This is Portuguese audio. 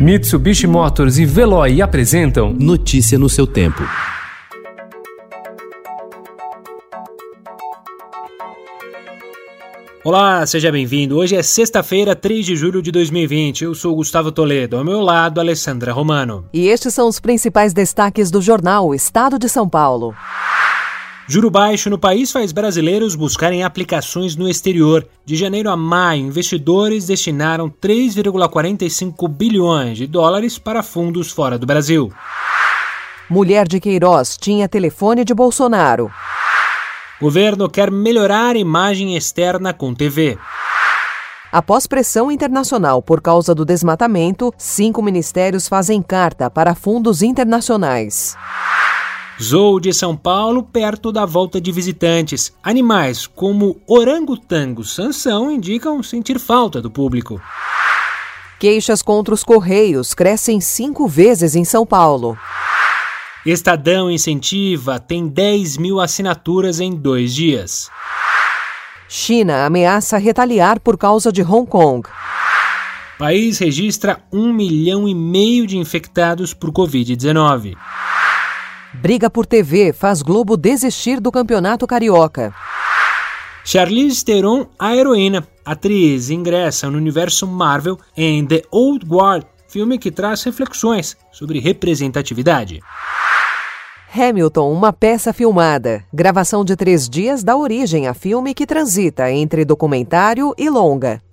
Mitsubishi Motors e Veloy apresentam Notícia no seu tempo. Olá, seja bem-vindo. Hoje é sexta-feira, 3 de julho de 2020. Eu sou Gustavo Toledo, ao meu lado, Alessandra Romano. E estes são os principais destaques do jornal Estado de São Paulo. Juro baixo no país faz brasileiros buscarem aplicações no exterior. De janeiro a maio, investidores destinaram 3,45 bilhões de dólares para fundos fora do Brasil. Mulher de Queiroz tinha telefone de Bolsonaro. Governo quer melhorar a imagem externa com TV. Após pressão internacional por causa do desmatamento, cinco ministérios fazem carta para fundos internacionais. Zoo de São Paulo, perto da volta de visitantes. Animais como orangotango Sansão indicam sentir falta do público. Queixas contra os Correios crescem cinco vezes em São Paulo. Estadão incentiva, tem 10 mil assinaturas em dois dias. China ameaça retaliar por causa de Hong Kong. País registra um milhão e meio de infectados por Covid-19. Briga por TV faz Globo desistir do Campeonato Carioca. Charlize Theron, a heroína, atriz, ingressa no universo Marvel em The Old Guard, filme que traz reflexões sobre representatividade. Hamilton, uma peça filmada. Gravação de três dias dá origem a filme que transita entre documentário e longa.